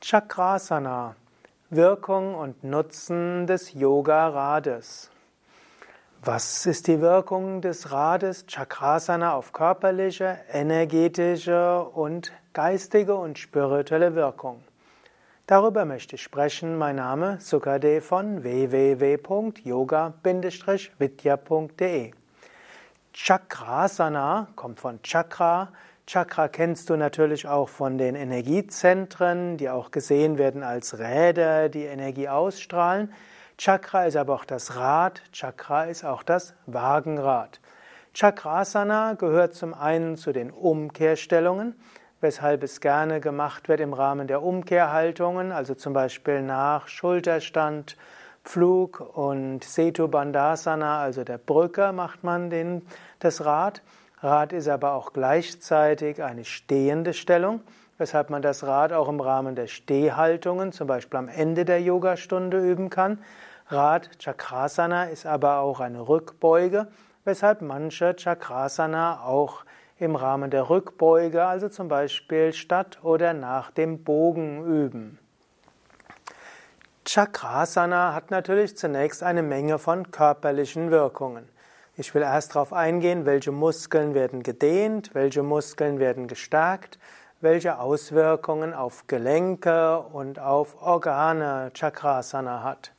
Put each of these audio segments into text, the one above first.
Chakrasana. Wirkung und Nutzen des Yoga-Rades. Was ist die Wirkung des Rades Chakrasana auf körperliche, energetische und geistige und spirituelle Wirkung? Darüber möchte ich sprechen. Mein Name Sukadev von www.yoga-vidya.de. Chakrasana kommt von Chakra, Chakra kennst du natürlich auch von den Energiezentren, die auch gesehen werden als Räder, die Energie ausstrahlen. Chakra ist aber auch das Rad, Chakra ist auch das Wagenrad. Chakrasana gehört zum einen zu den Umkehrstellungen, weshalb es gerne gemacht wird im Rahmen der Umkehrhaltungen, also zum Beispiel nach Schulterstand, Flug und Setu Bandhasana, also der Brücke, macht man den, das Rad. Rad ist aber auch gleichzeitig eine stehende Stellung, weshalb man das Rad auch im Rahmen der Stehhaltungen, zum Beispiel am Ende der Yogastunde, üben kann. Rad Chakrasana ist aber auch eine Rückbeuge, weshalb manche Chakrasana auch im Rahmen der Rückbeuge, also zum Beispiel statt oder nach dem Bogen üben. Chakrasana hat natürlich zunächst eine Menge von körperlichen Wirkungen. Ich will erst darauf eingehen, welche Muskeln werden gedehnt, welche Muskeln werden gestärkt, welche Auswirkungen auf Gelenke und auf Organe Chakrasana hat.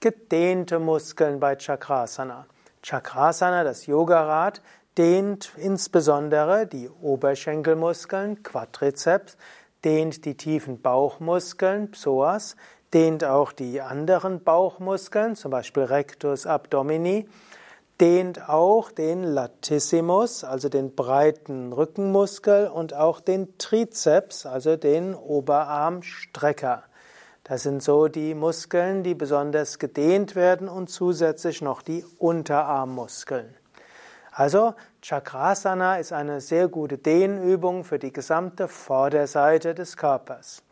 Gedehnte Muskeln bei Chakrasana. Chakrasana, das Yogarad, dehnt insbesondere die Oberschenkelmuskeln, Quadrizeps, dehnt die tiefen Bauchmuskeln, Psoas, dehnt auch die anderen Bauchmuskeln, zum Beispiel Rectus abdomini, dehnt auch den Latissimus, also den breiten Rückenmuskel und auch den Trizeps, also den Oberarmstrecker. Das sind so die Muskeln, die besonders gedehnt werden und zusätzlich noch die Unterarmmuskeln. Also Chakrasana ist eine sehr gute Dehnübung für die gesamte Vorderseite des Körpers.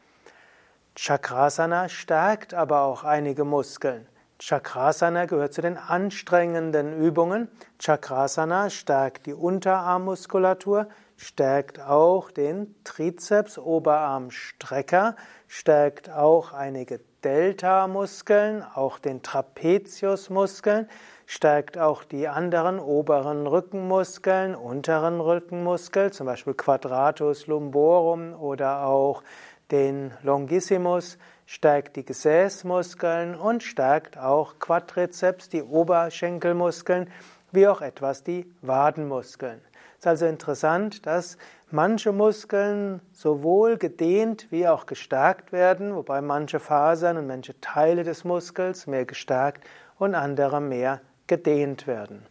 Chakrasana stärkt aber auch einige Muskeln. Chakrasana gehört zu den anstrengenden Übungen. Chakrasana stärkt die Unterarmmuskulatur, stärkt auch den Trizeps, Oberarmstrecker, stärkt auch einige Delta-Muskeln, auch den Trapeziusmuskeln, stärkt auch die anderen oberen Rückenmuskeln, unteren Rückenmuskel, zum Beispiel Quadratus lumborum oder auch den Longissimus, stärkt die Gesäßmuskeln und stärkt auch Quadrizeps, die Oberschenkelmuskeln, wie auch etwas die Wadenmuskeln. Es ist also interessant, dass manche Muskeln sowohl gedehnt wie auch gestärkt werden, wobei manche Fasern und manche Teile des Muskels mehr gestärkt und andere mehr gedehnt werden.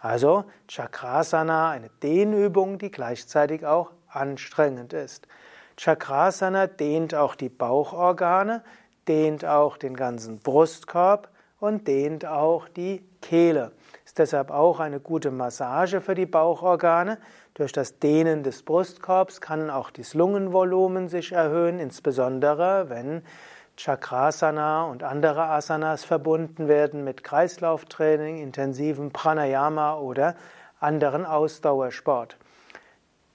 Also Chakrasana, eine Dehnübung, die gleichzeitig auch anstrengend ist. Chakrasana dehnt auch die Bauchorgane, dehnt auch den ganzen Brustkorb und dehnt auch die Kehle. Ist deshalb auch eine gute Massage für die Bauchorgane. Durch das Dehnen des Brustkorbs kann auch das Lungenvolumen sich erhöhen, insbesondere wenn Chakrasana und andere Asanas verbunden werden mit Kreislauftraining, intensivem Pranayama oder anderen Ausdauersport.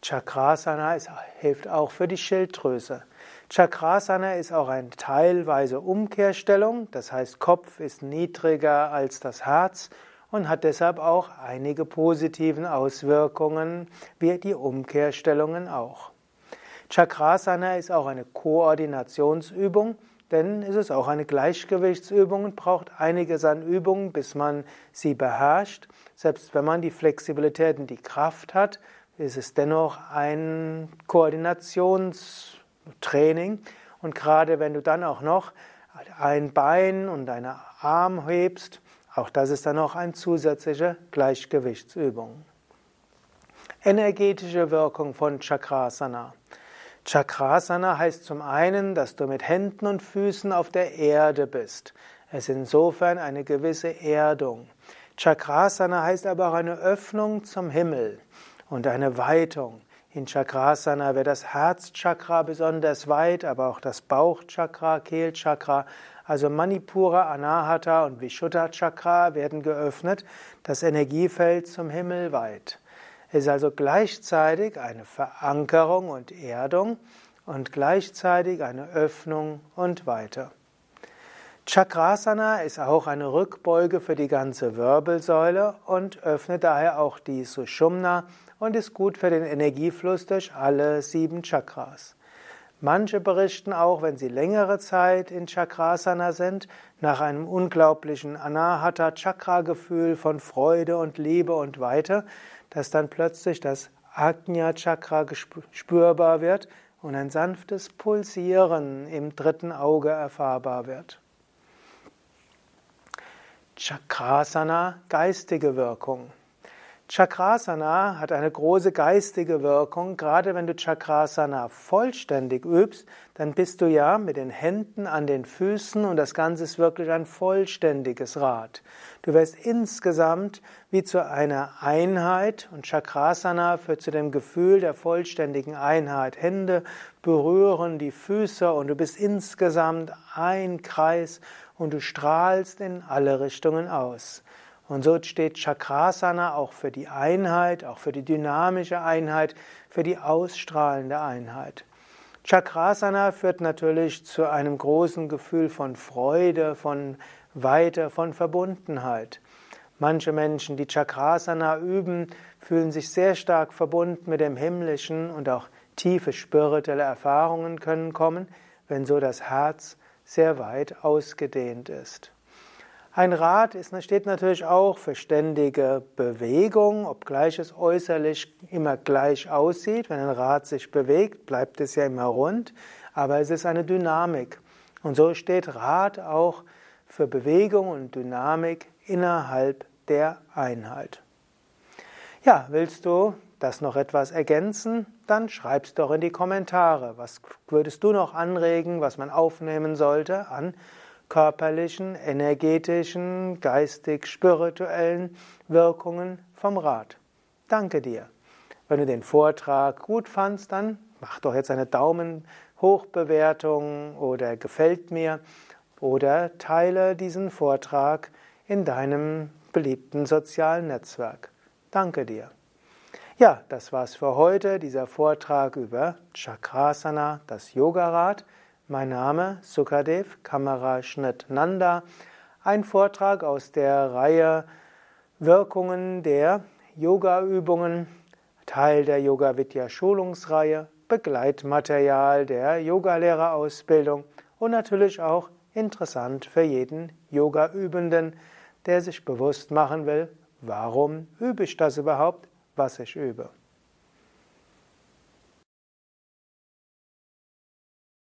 Chakrasana ist, hilft auch für die Schilddrüse. Chakrasana ist auch eine teilweise Umkehrstellung, das heißt Kopf ist niedriger als das Herz und hat deshalb auch einige positiven Auswirkungen, wie die Umkehrstellungen auch. Chakrasana ist auch eine Koordinationsübung, denn es ist auch eine Gleichgewichtsübung und braucht einiges an Übungen, bis man sie beherrscht. Selbst wenn man die Flexibilität und die Kraft hat, ist es dennoch ein Koordinationstraining. Und gerade wenn du dann auch noch ein Bein und einen Arm hebst, auch das ist dann noch eine zusätzliche Gleichgewichtsübung. Energetische Wirkung von Chakrasana. Chakrasana heißt zum einen, dass du mit Händen und Füßen auf der Erde bist. Es ist insofern eine gewisse Erdung. Chakrasana heißt aber auch eine Öffnung zum Himmel und eine Weitung. In Chakrasana wird das Herzchakra besonders weit, aber auch das Bauchchakra, Kehlchakra, also Manipura, Anahata und Vishuddha Chakra werden geöffnet, das Energiefeld zum Himmel weit. Es ist also gleichzeitig eine Verankerung und Erdung und gleichzeitig eine Öffnung und weiter. Chakrasana ist auch eine Rückbeuge für die ganze Wirbelsäule und öffnet daher auch die Sushumna und ist gut für den Energiefluss durch alle sieben Chakras. Manche berichten auch, wenn sie längere Zeit in Chakrasana sind, nach einem unglaublichen Anahata Chakra Gefühl von Freude und Liebe und weiter, dass dann plötzlich das Ajna Chakra spürbar wird und ein sanftes Pulsieren im dritten Auge erfahrbar wird. Chakrasana, geistige Wirkung. Chakrasana hat eine große geistige Wirkung. Gerade wenn du Chakrasana vollständig übst, dann bist du ja mit den Händen an den Füßen und das Ganze ist wirklich ein vollständiges Rad. Du wirst insgesamt wie zu einer Einheit und Chakrasana führt zu dem Gefühl der vollständigen Einheit. Hände berühren die Füße und du bist insgesamt ein Kreis und du strahlst in alle Richtungen aus. Und so steht Chakrasana auch für die Einheit, auch für die dynamische Einheit, für die ausstrahlende Einheit. Chakrasana führt natürlich zu einem großen Gefühl von Freude, von Weite, von Verbundenheit. Manche Menschen, die Chakrasana üben, fühlen sich sehr stark verbunden mit dem Himmlischen und auch tiefe spirituelle Erfahrungen können kommen, wenn so das Herz sehr weit ausgedehnt ist. Ein Rad ist, steht natürlich auch für ständige Bewegung, obgleich es äußerlich immer gleich aussieht. Wenn ein Rad sich bewegt, bleibt es ja immer rund, aber es ist eine Dynamik. Und so steht Rad auch für Bewegung und Dynamik innerhalb der Einheit. Ja, willst du das noch etwas ergänzen? Dann schreib's doch in die Kommentare. Was würdest du noch anregen, was man aufnehmen sollte an körperlichen, energetischen, geistig-spirituellen Wirkungen vom Rad. Danke dir. Wenn du den Vortrag gut fandst, dann mach doch jetzt eine Daumen hoch Bewertung oder gefällt mir oder teile diesen Vortrag in deinem beliebten sozialen Netzwerk. Danke dir. Ja, das war's für heute, dieser Vortrag über Chakrasana, das Yogarad. Mein Name Sukadev Kamaraschnitt Nanda. Ein Vortrag aus der Reihe Wirkungen der Yoga-Übungen, Teil der Yoga Vidya Schulungsreihe, Begleitmaterial der Yogalehrerausbildung und natürlich auch interessant für jeden Yoga-Übenden, der sich bewusst machen will, warum übe ich das überhaupt, was ich übe.